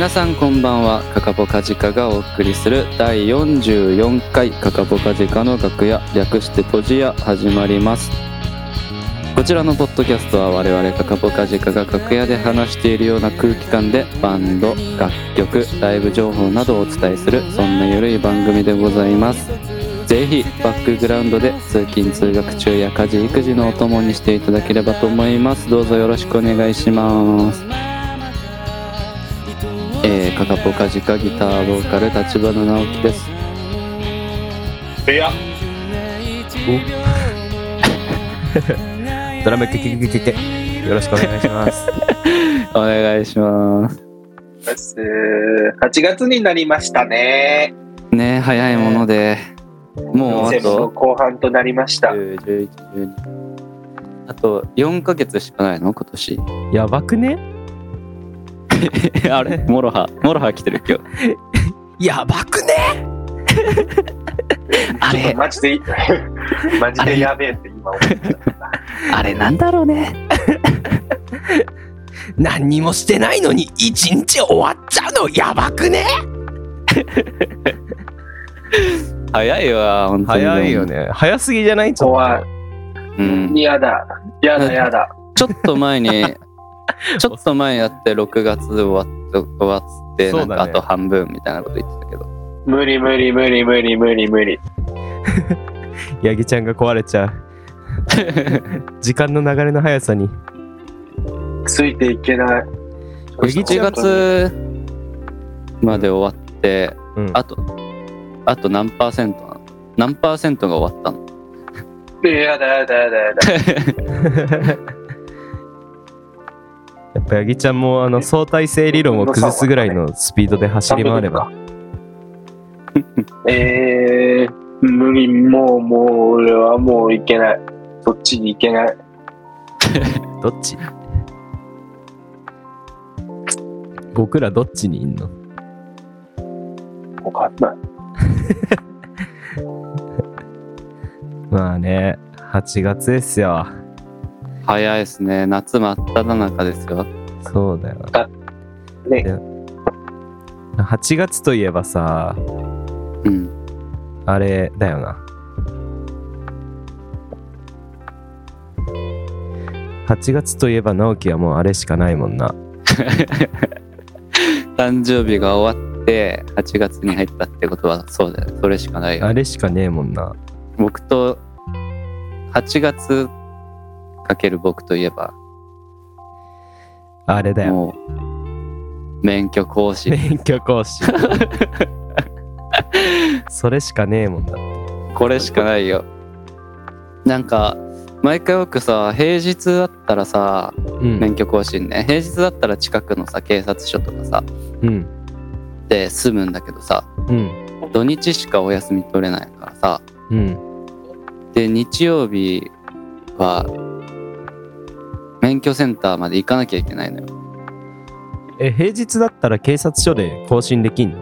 皆さんこんばんは。カカポカジカがお送りする第44回カカポカジカの楽屋略してポジ屋始まります。こちらのポッドキャストは我々カカポカジカが楽屋で話しているような空気感でバンド楽曲ライブ情報などをお伝えするそんなゆるい番組でございます。ぜひバックグラウンドで通勤通学中や家事育児のお供にしていただければと思います。どうぞよろしくお願いします。えー、カカポカジカギターボーカル立花直樹です。いや、ドラムキキキキキよろしくお願いします。お願いします。8月になりましたね。ねえ早いもので。もうあ2000のと後半となりました。10 11 12あと4ヶ月しかないの？今年。やばくね？あれ。モロハモロハ来てる今日。やばくね？あれ。マジで、マジでやべえって今思っちゃった。あれなんだろうね。何にもしてないのに一日終わっちゃうの？やばくね？早いわ本当に。早いよね。早すぎじゃない？ちょ怖い。っうん。やだ、やだ、やだ。ちょっと前に ちょっと前やって6月終わって終わってなんかあと半分みたいなこと言ってたけど無理無理無理無理無理無理。と。ヤギちゃんが壊れちゃう。時間の流れの速さに。ついていけない。7月まで終わってうん。あとあと何パーセントなの？何パーセントが終わったの？やだやだやだやだ。やっぱヤギちゃんもあの相対性理論を崩すぐらいのスピードで走り回れば。えー、無理、もう、もう、俺はもういけない。そっちに行けない。どっち？僕らどっちにいんの？わかんない。まあね、8月ですよ。早いですね夏真っ只中ですよそうだよ。ね。8月といえばさ、うんあれだよな。8月といえば直樹はもうあれしかないもんな。誕生日が終わって8月に入ったってことはそうだよそれしかないよあれしかねえもんな。僕と8月かける僕といえばあれだよ。もう免許更新免許更新。それしかねえもんだ。これしかないよなんか毎回僕さ平日だったらさうん。免許更新ね平日だったら近くのさ警察署とかさうん。で済むんだけどさうん。土日しかお休み取れないからさうん。で日曜日は免許センターまで行かなきゃいけないのよ。え、平日だったら警察署で更新できんの？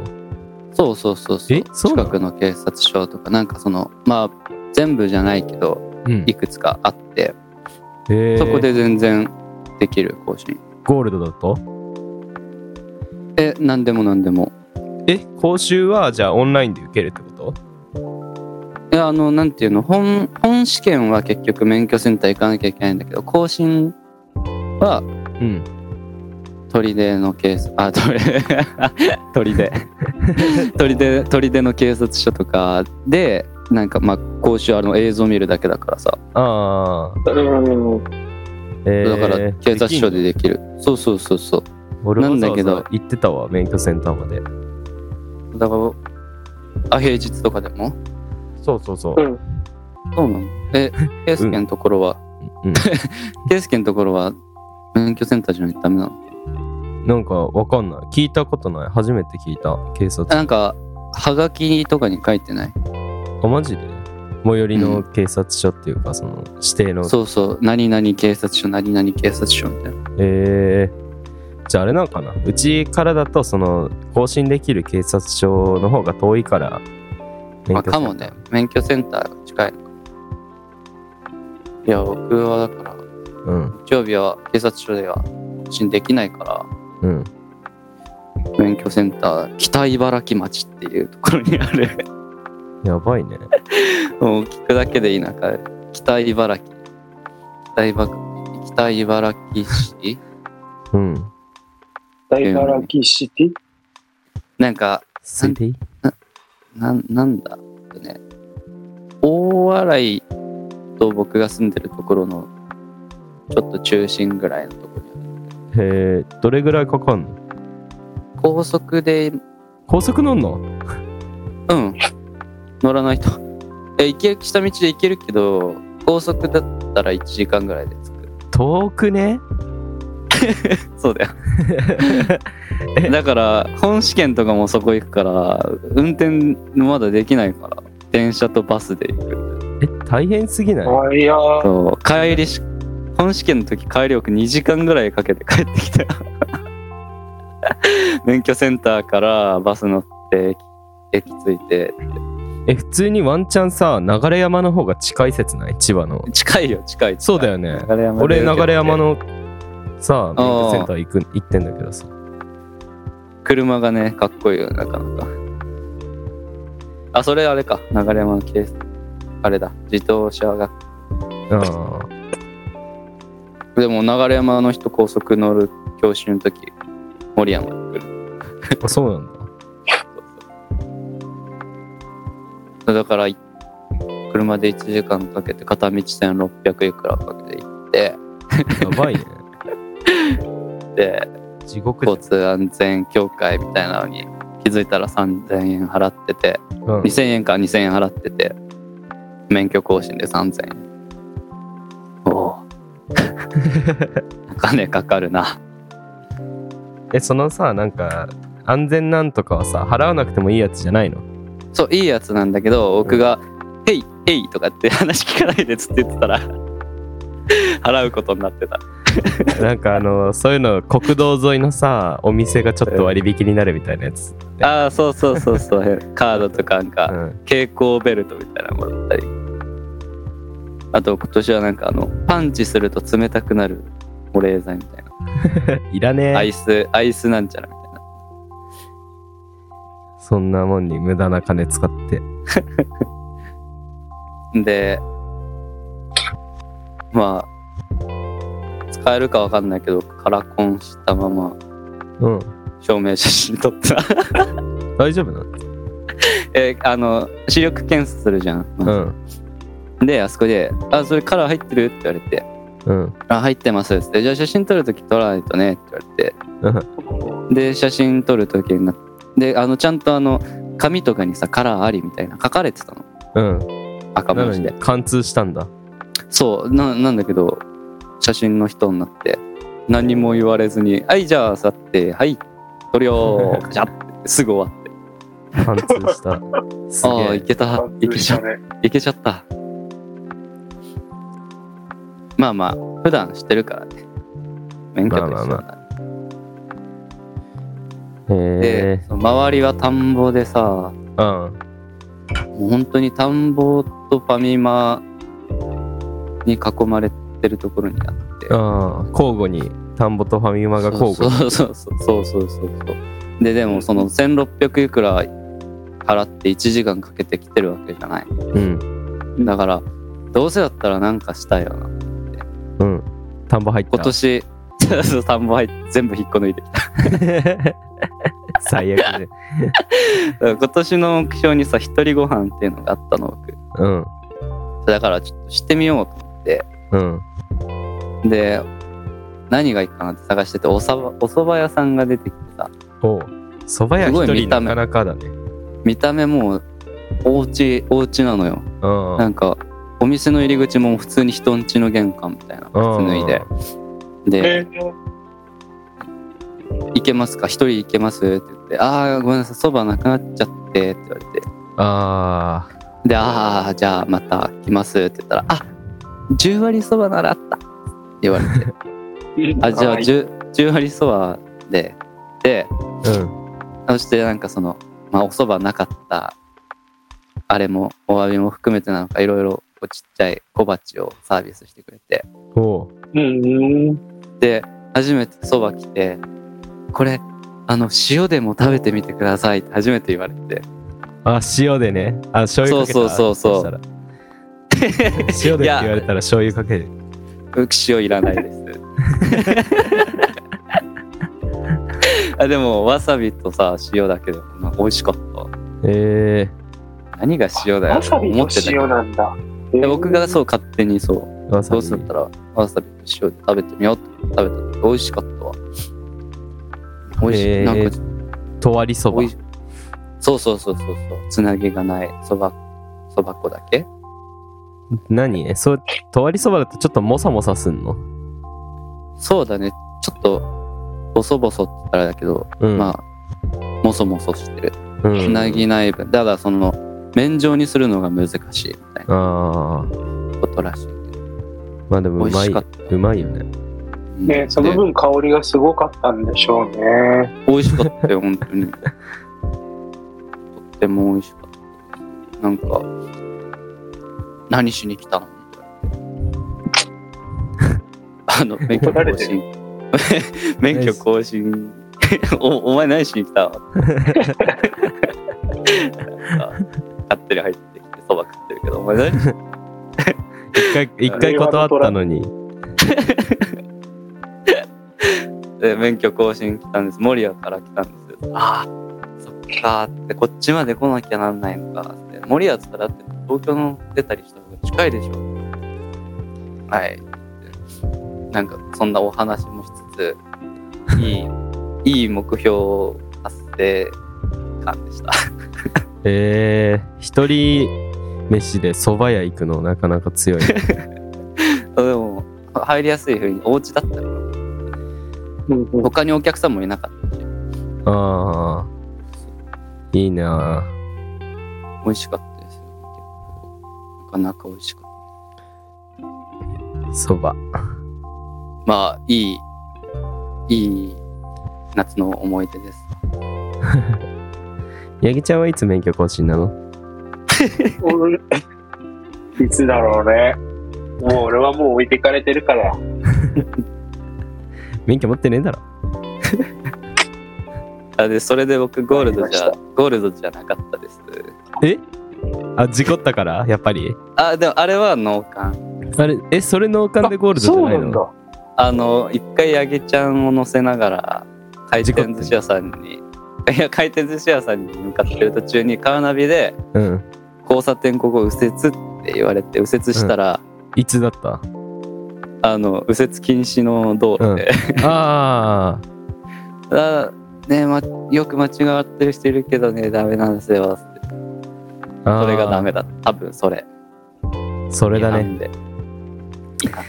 そうそうそうそう。えそうなの？近くの警察署とかなんかそのまあ全部じゃないけどうん。いくつかあって、へー。そこで全然できる更新。ゴールドだと？え何でも何でも。え、講習はじゃあオンラインで受けるってこと？いやあのなんていうの？本本試験は結局免許センター行かなきゃいけないんだけど更新はうん。砦の警察あ 砦 砦砦砦の警察署とかでなんかまあ講習あの映像見るだけだからさああ。うん。えー、だから警察署ででできるそうそうそうそう俺はなんだけど行ってたわ、免許センターまで。だからあ平日とかでも？そうそうそう。うん。そうなの？え 圭介のところは？うん、圭介のところは免許センターじゃないとダメなの？なんかわかんない。聞いたことない。初めて聞いた。警察。なんかはがきとかに書いてない？あ、マジで？最寄りの警察署っていうか、その指定の。そうそう何々警察署何々警察署みたいなえー、じゃああれなんかなうちからだとその更新できる警察署の方が遠いからあかもね免許センターが近いいや僕はだからうん。日曜日は警察署では更新できないからうん。免免許センター北茨城町っていうところにある。やばいね。もう聞くだけで田舎。北茨城。北茨北茨城市？うん。大茨城シティなんかスイティなんなんだね。大洗と僕が住んでるところのちょっと中心ぐらいのところにある。へえ、どれぐらいかかんの？高速で。高速乗んの？うん。乗らないと。え行ける下道で行けるけど高速だったら1時間ぐらいで着く。遠くね？そうだよ。だから本試験とかもそこ行くから運転まだできないから電車とバスで行く。え、大変すぎない？あいう帰りし本試験の時帰りよく2時間ぐらいかけて帰ってきた。よ 免許センターからバス乗って駅駅着いて。え、普通にワンチャンさ、流山の方が近い説ない？千葉の。近いよ近いそうだよね。流山で俺、流山のさ、免許センター行く行ってんだけどさ。車がねかっこいいよなかなかあそれあれか。流山のケースあれだ。自動車学あでも流山の人高速乗る教習の時森山に来るーあ、そうなんだ。だからい車で1時間かけて片道1600いくらかけて行ってやばいね。で地獄交通安全協会みたいなのに気づいたら3000円払っててん。うん2000円か2000円払ってて免許更新で3000円お 金かかるな。え、そのさ、なんか、安全なんとかはさ、払わなくてもいいやつじゃないの？そういいやつなんだけど僕が「ヘイヘイ」とかって 話聞かないでっつって言ってたら払うことになってた。なんかあの、そういうの、国道沿いのさ、お店がちょっと割引になるみたいなやつ。ああそうそうそうそう。カードとかなんかうん。蛍光ベルトみたいなのもらったりあと今年はなんかあのパンチすると冷たくなる保冷剤みたい いらねえ。なアイスアイスなんちゃらみたいなそんなもんに無駄な金使って。でまあ使えるかわかんないけどカラコンしたままうん。証明写真撮った大丈夫なの？えあの視力検査するじゃん、うん。であそこで「あそれカラー入ってる?」って言われてうん。「あ入ってます」っつって「じゃあ写真撮るとき撮らないとね」って言われてで写真撮るときになであのちゃんとあの紙とかにさカラーありみたいな書かれてたのうん。赤文字で貫通したんだ。そうななんだけど写真の人になって何も言われずに「はいじゃあ座ってはい撮るよー」カチャってすぐ終わって貫通した。すああ。いけたいけちゃったね。いけちゃったまあまあ普段してるからね。免許と一緒だまあまあからへで周りは田んぼでさうん。もう本当に田んぼとファミマに囲まれてるところにあって。ああ、交互に、田んぼとファミマが交互に。そうそうそうそうそうそうそう。ででもその1600いくら払って1時間かけて来てるわけじゃない。うん。だからどうせだったらなんかしたいよなうん。田んぼ入った。今年田んぼ入って全部引っこ抜いてきた 最悪で。今年の目標にさ一人ご飯っていうのがあったの僕うん。だからちょっとしてみようと思ってうん。で何がいいかなって探してておさばお蕎麦屋さんが出てきてさおう。蕎麦屋一人ない見た目かなかだね。見た目もうお家お家なのようん。なんかお店の入り口も普通に人ん家の玄関みたいな靴脱いで。でえー「行けますか？一人行けます?」って言って「ああごめんなさいそばなくなっちゃって」って言われて。あで「ああじゃあまた来ます」って言ったら「あ10割そばならあった」って言われて「あじゃあ 10, 10割そばで」であ。うん。そしてなんかその、まあ、おそばなかった。あれもお詫びも含めてなのかいろいろこうちっちゃい小鉢をサービスしてくれて。で初めてそば来て「これあの塩でも食べてみてくださいって初めて言われて。あ塩でね。あ醤油かけたそうそうそうそう。塩でって言われたら醤油かける。僕塩いらないです。あでもわさびとさ塩だけでもなんか美味しかった。え何が塩だよ。わさびと思ってたけど塩なんだ。で僕がそう勝手にそうどうせだったらわさびと塩で食べてみようって食べたら美味しかったわ。美味しい、へー。なんかとわりそば。そうそうそうそうそう。つなぎがないそばそば粉だけ。何？そうとわりそばだとちょっともさもさすんの？そうだね。ちょっとボソボソって言ったらだけど、うん。まあもそもそしてる。うん。つなぎない分。だからその麺状にするのが難しいみたいなああことらしい。まあでもう美まい味しかった。うまいよね。うん。ね、そので分香りがすごかったんでしょうね。美味しかったよ本当に。とっても美味しかった。なんか何しに来たの？あの免許更新。免許更新。おお前何しに来た？の なんか勝手に入ってきてそば食ってるけどお前何？し一回一回断ったのに。で免許更新来たんです。守谷から来たんですああそっかーってこっちまで来なきゃなんないのかって。守谷っつったらだって東京の出たりした方が近いでしょ。はい。なんかそんなお話もしつつ いいいい目標達成感でしたえー、一人飯で蕎麦屋行くのなかなか強いね。でも入りやすい風にお家だったから他にお客さんもいなかった。しああいいな。美味しかったですよ。なかなか美味しかった。蕎麦。まあいいいい夏の思い出です 八木ちゃんはいつ免許更新なの？俺 いつだろうね。もう俺はもう置いてかれてるから。免許持ってねえだろ。あでそれで僕ゴールドじゃゴールドじゃなかったです。え？あ事故ったから？やっぱり？あでもあれは農家あれえそれ農家でゴールドじゃないの？あの一回ヤギちゃんを乗せながら回転寿司屋さんにいや回転寿司屋さんに向かってる途中にカーナビでうん。交差点ここ右折って言われて右折したら、いつだった？あの右折禁止の道路で、ああ ねま、よく間違ってる人いるけどねダメなんですよそれがダメだ。多分それ。それだね。違反で。違反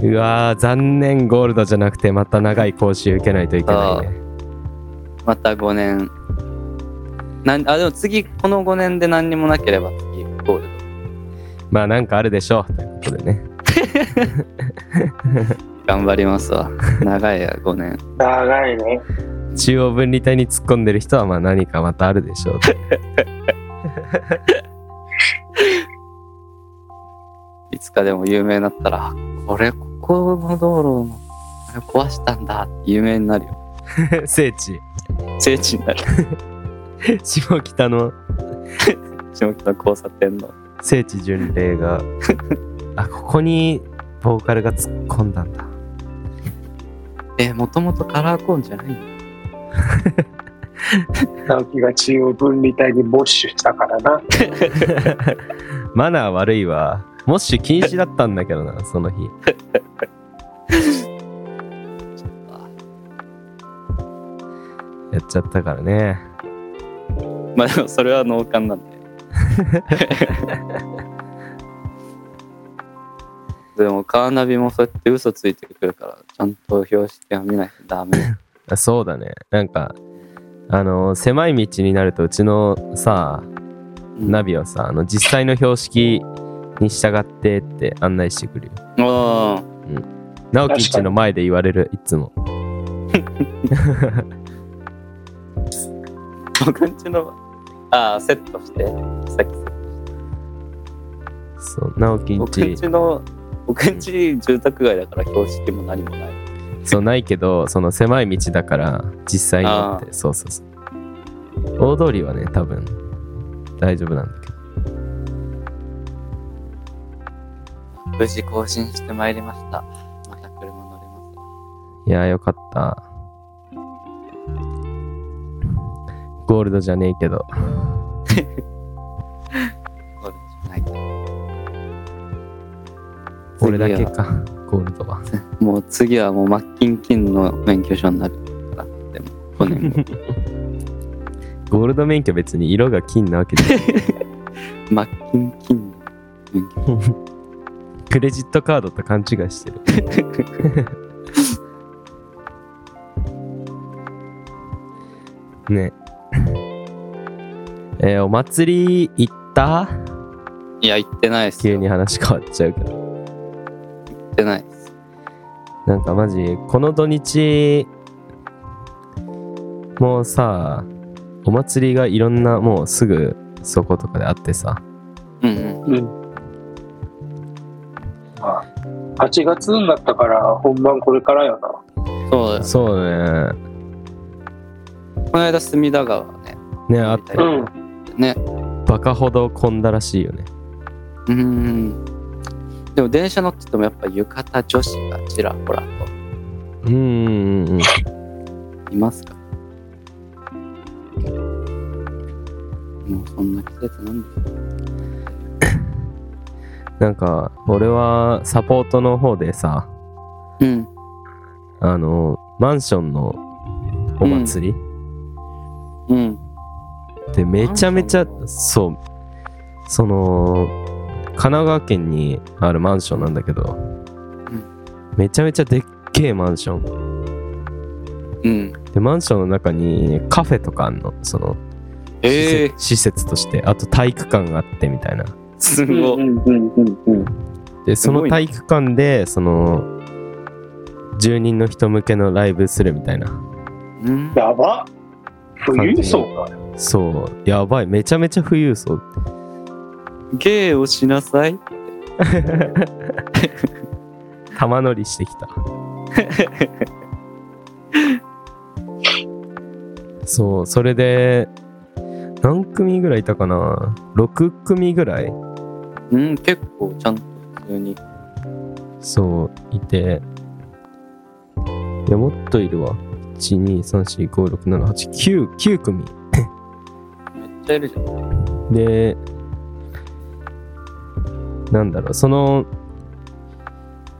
で。うわー残念ゴールドじゃなくてまた長い講習受けないといけないねまた5年。なんあでも次この5年で何にもなければ次ゴール。ドまあなんかあるでしょう。ということでね。頑張りますわ。長いや5年。長いね。中央分離帯に突っ込んでる人はまあ何かまたあるでしょう。と いつかでも有名になったらあこれここの道路のあれ壊したんだって有名になるよ。聖地聖地になる。下北の。下北の交差点の。聖地巡礼が。あここにボーカルが突っ込んだんだ。えもともとカラーコーンじゃないの？直樹が中央分離帯に没収したからな。マナー悪いわ。モッシュ禁止だったんだけどなその日やっちゃったからね。まあでもそれは農家なんで。でもカーナビもそうやって嘘ついてくるからちゃんと標識は見ないとダメ。あそうだね。なんかあの狭い道になるとうちのさナビはさあの実際の標識に従ってって案内してくるよ。あ直樹んちの前で言われるいつも。あ 僕んちのああセットしてさっき。そう直樹ん僕んちちの僕んち住宅街だから標識も何もない。そうないけどその狭い道だから実際に乗ってそうそうそう。大通りはね多分大丈夫なんだけど。無事更新してまいりました。また車乗れます。わ。いやよかったゴールドじゃねえけど。そうです。はい。俺だけかゴールドは。もう次はもうマッキンキンの免許証になるから。でも、5年後。ゴールド免許別に色が金なわけで マッキンキンの免許。クレジットカードと勘違いしてる。ねえーお祭り行った？いや、行ってないっすよ。急に話変わっちゃうけど行ってないっす。なんかマジこの土日もうさお祭りがいろんなもうすぐそことかであってさうんうん。うん。まあ、8月になったから本番これからよな。そうだよ。そうねこの間、隅田川ね。ねあったようん。ね。バカほど混んだらしいよねうーん。でも電車乗っててもやっぱ浴衣女子がちらほらとうんうんうんいますか？もうそんな季節なんです なんか俺はサポートの方でさうん。あのマンションのお祭り、うん。でめちゃめちゃそうその神奈川県にあるマンションなんだけど、めちゃめちゃでっけえマンションうん。でマンションの中にカフェとかあんのそのええ施設施設としてあと体育館があってみたいなすうんごい。うんうんうんうん。でその体育館でその住人の人向けのライブするみたいなうん。やば富裕層か。そう。やばい。めちゃめちゃ富裕層。芸をしなさい。玉乗りしてきた。そう。それで何組ぐらいいたかな？6組ぐらい。うん、結構ちゃんと普通に。そう。いて。いやもっといるわ。123456789組めっちゃいるじゃん。でなんだろうその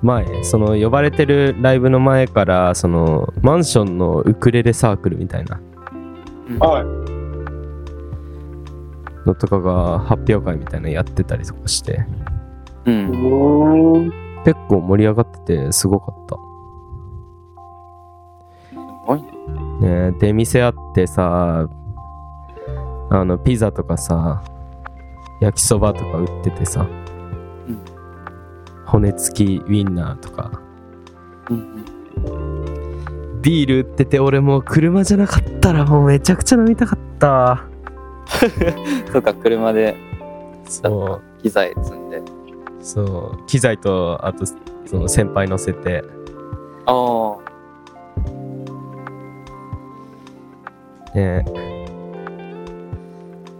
前その呼ばれてるライブの前からそのマンションのウクレレサークルみたいなはい。のとかが発表会みたいなのやってたりとかしてう。うん。結構盛り上がっててすごかったすごいね。ね出店あってさあのピザとかさ焼きそばとか売っててさ、ん。骨付きウインナーとか。うんビール売ってて俺もう車じゃなかったらもうめちゃくちゃ飲みたかった。うん。そうか、車で。そう。機材積んで。そう。機材とあとその先輩乗せて。ああ。ね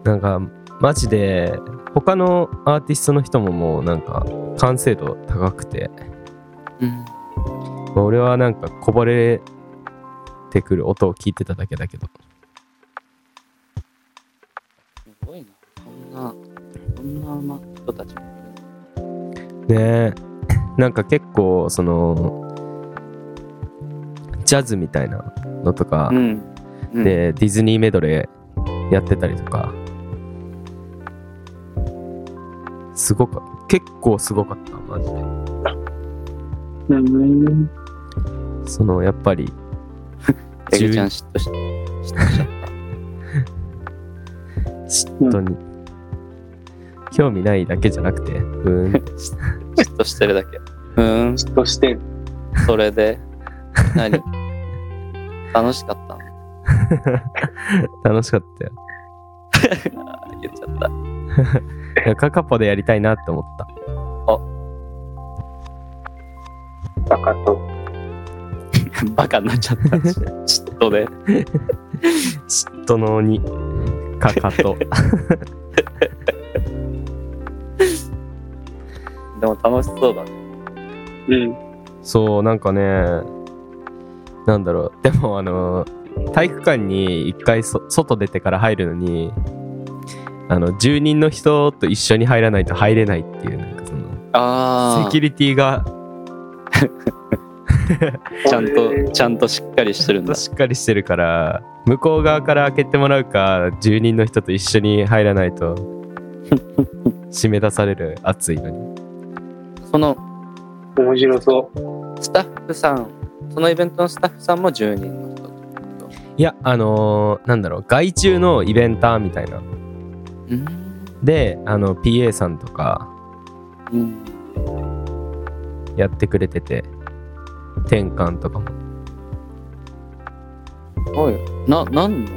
なんかマジで他のアーティストの人ももうなんか完成度高くてうん。まあ俺はなんかこぼれてくる音を聞いてただけだけどすごいな。そんな、そんなま人たちもねえなんか結構そのジャズみたいなのとか、うん。うん、でディズニーメドレーやってたりとかすごか結構すごかったマジでうん。そのやっぱりエグちゃん嫉妬し、嫉妬しちゃっ嫉妬に、興味ないだけじゃなくてうーんた。嫉妬してるだけ。うーん、嫉妬してん。それで、何？楽しかったの？楽しかったよ 言っちゃった。カカポでやりたいなって思った。バカと。バカになっちゃった。嫉妬で。嫉妬の鬼。かかと。でも楽しそうだね。うん。そうなんかねなんだろう。でもあの体育館に一回そ外出てから入るのにあの住人の人と一緒に入らないと入れないっていうなんかそのああセキュリティが ちゃんとちゃんとしっかりしてるんだ。しっかりしてるから向こう側から開けてもらうか住人の人と一緒に入らないと締め出される暑いのに。その面白そう。スタッフさんそのイベントのスタッフさんも10人の人。いやあのーなんだろう外注のイベンターみたいな。うんであの PA さんとかうんやってくれてて転換とかも。おいな何の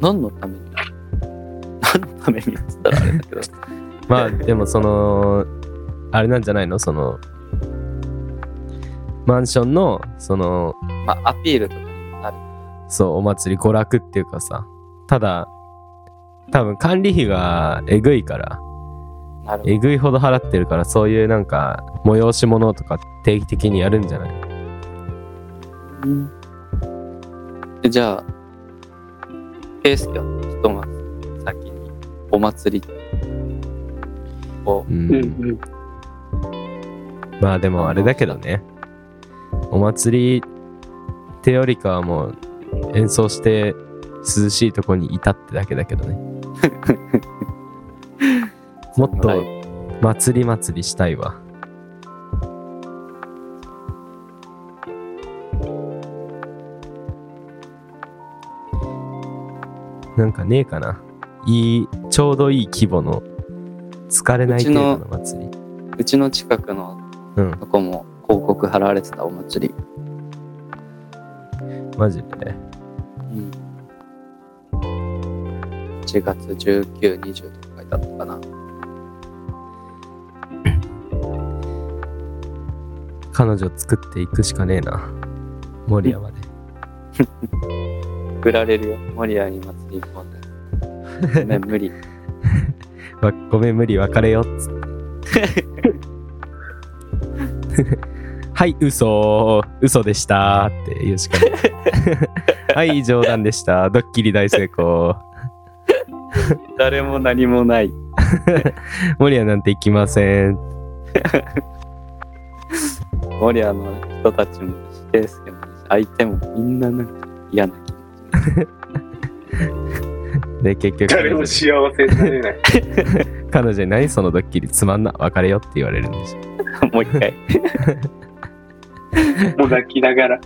何のために？何のためにって言ったらあれだけどまあでもそのあれなんじゃないの？そのマンションのそのまあアピールとかそうお祭り娯楽っていうかさ。ただ多分管理費がえぐいから。えぐいほど払ってるからそういうなんか催し物とか定期的にやるんじゃない？どうん。でじゃあケイスケはひとまず先にお祭りを。うん、うん。うん。まあでもあれだけどね。お祭りってよりかはもう演奏して涼しいとこにいたってだけだけどね もっとはい。祭り祭りしたいわ。なんかねえかな。いいちょうどいい規模の疲れない程度の祭り。うちの近くのうん。とこも広告貼られてたお祭り、マジで？1月1920とか書いてあったかな。彼女作っていくしかねえな。守谷まで売られるよ。守谷に祭り行こうねごめん無理。わごめん無理別れよっつってはい嘘嘘でしたって言うしかない はい冗談でしたドッキリ大成功 誰も何もない。守谷なんて行きません。守谷の人たちも圭介も相手もみんななんか嫌な気持で結局。誰も幸せになれない。彼女に何そのドッキリつまんな。別れよって言われるんでしょ。ちもう一回。もう泣きながら。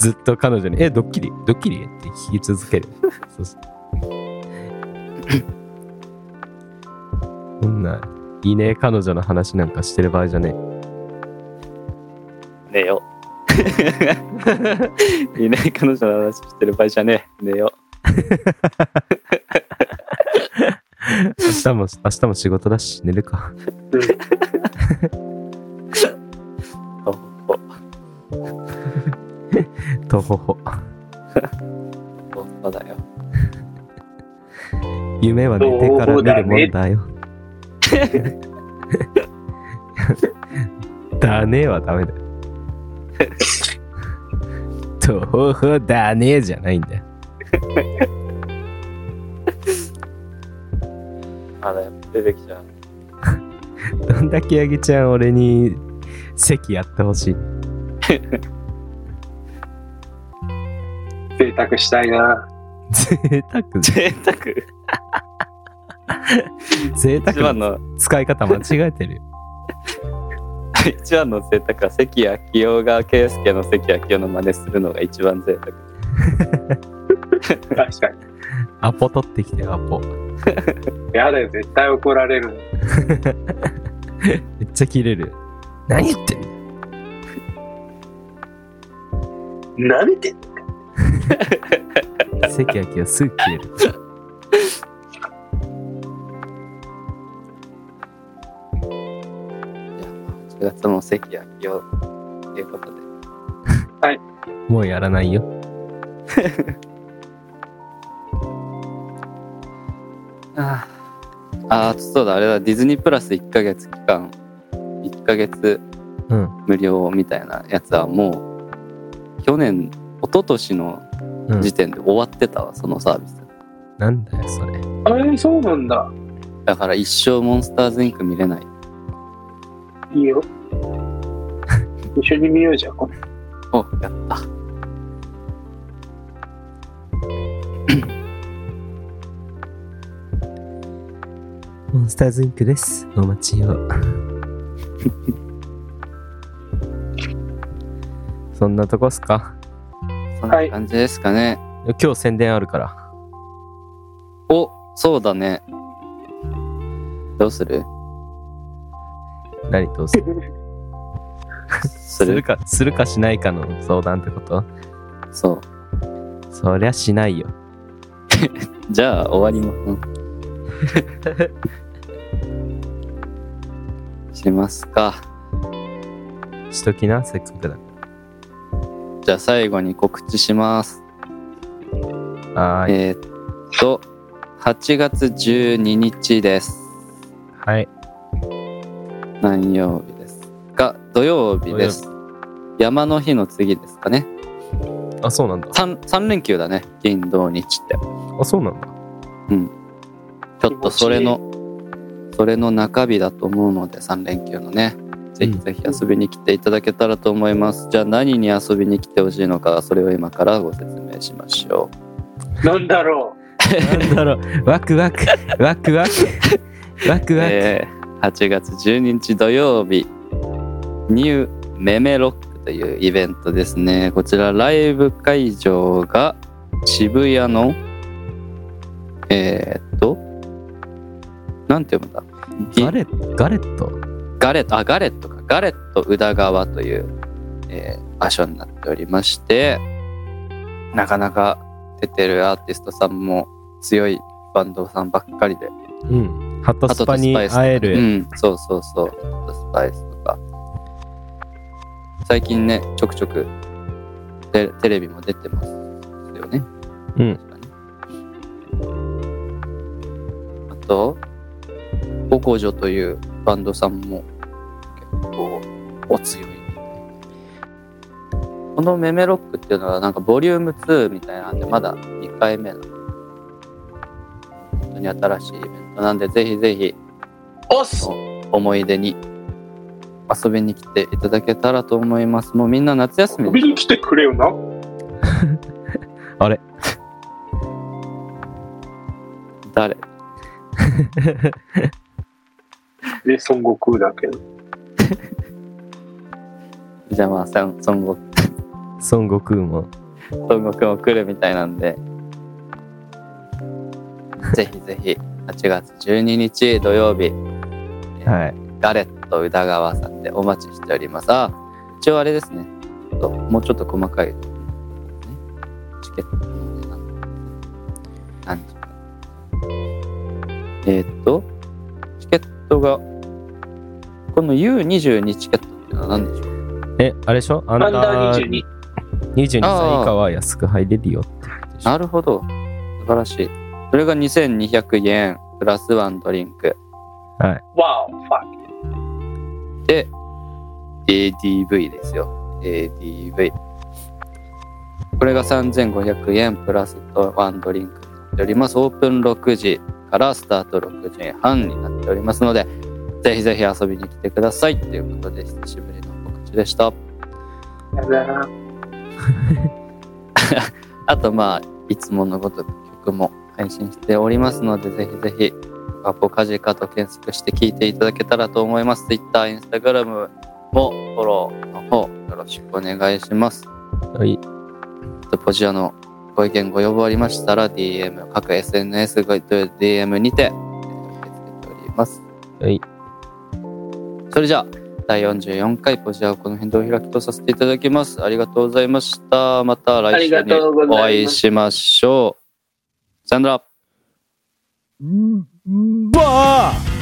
ずっと彼女に「えドッキリ？ドッキリ?」って聞き続ける。そうそう。そん。ないいね彼女の話なんかしてる場合じゃね寝よ。いいね彼女の話してる場合じゃねえ。寝よ。え 明日も明日も仕事だし寝るかと。ほほほそうだよ。夢は寝てから見るもんだよ。だねはダメだよ。とほほだねじゃないんだよ。まだやっぱ出てきちゃう どんだけあげちゃん俺に席やってほしい沢したいな。贅沢？贅沢？贅一番沢の。の使い方間違えてるよ。一番の贅沢は関明夫が圭介の関明夫の真似するのが一番贅沢。確かに。アポ取ってきてアポ。やだよ、絶対怒られる。めっちゃ切れる。何言ってんの？なめてん 関明はすぐ切れるいやまあちょっ6月も関明夫ということで。もうやらないよ。ああ、そうだ、あれだ、ディズニープラス1ヶ月期間、1ヶ月うん。無料みたいなやつはもう、去年、一昨年のうん時点で終わってたわ、そのサービス。なんだよ、それ。あれ、そうなんだ。だから一生モンスターズインク見れない。いいよ。一緒に見ようじゃん、これ。お、やった。モンスターズインクです。お待ちを。そんなとこっすか？そんな感じですかね。今日宣伝あるから。お、そうだね。どうする？何？どうする？すするるか、するかしないかの相談ってこと？そう。そりゃしないよ。じゃあ終わります。うん しますか。しときな、せっかくだ。じゃあ最後に告知します。はーい。えーっと、8月12日です。はい。何曜日ですか？土曜日です。山の日の次ですかね。あ、そうなんだ。3, 3連休だね。金土日って。あ、そうなんだ。ちょっとそれの、それの中日だと思うので、3連休のね。ぜひぜひ遊びに来ていただけたらと思います。じゃあ何に遊びに来てほしいのか、それを今からご説明しましょなんだろなんだろう。ワクワク、ワクワク、ワクう。ワク。えー、8月12日土曜日、ニューメメロックというイベントですね。こちらライブ会場が渋谷の、えー、っと、なんて読むんだ？ガレガレットガレット、あ、ガレットか。ガレット宇田川という、えー場所になっておりまして、なかなか出てるアーティストさんも強いバンドさんばっかりで。うん。ハットスパにハットとスパイスとか会える。うん、そうそうそう。ハットスパイスとか。最近ね、ちょくちょくテテレビも出てますよね。うん。あと、ココジョというバンドさんも結構お強い。このメメロックっていうのはなんかボリューム2みたいなんでまだ2回目の本当に新しいイベントなんでぜひぜひう。おっす思い出に遊びに来ていただけたらと思います。もうみんな夏休み飛びに来てくれよな。あれ？誰？で、孫悟空だけど。じゃあまあ孫孫悟孫悟空も。孫悟空も来るみたいなんで。ぜひぜひ8月12日土曜日はい。ガレット宇田川さんでお待ちしております。あ一応あれですね。もうちょっと細かい、ね、チケットの値段。何時か。えーっとチケットがこの U22 チケットっていうのは何でしょう？え、あれでしょ？アンダダーー22。22歳以下は安く入れるよって。ことでしょなるほど。素晴らしい。それが2200円プラスワンドリンク。はい。わお、ファで ADV ですよ。ADV これが3500円プラスワンドリンクになっております。オープン6時からスタート6時半になっておりますのでぜひぜひ遊びに来てくださいということで久しぶりの告知でしたやだな。あとまあいつものごとく曲も配信しておりますのでぜひぜひカポカジカと検索して聴いていただけたらと思います Twitter、Instagram もフォローの方よろしくお願いしますはい。とポジアのご意見ご要望ありましたら DM 各 SNS ご DM にてえー受け付けておりますはい。それじゃあ第44回ポジアをこの辺でお開きとさせていただきます。ありがとうございました。また来週にお会いしましょう。さよなら。バー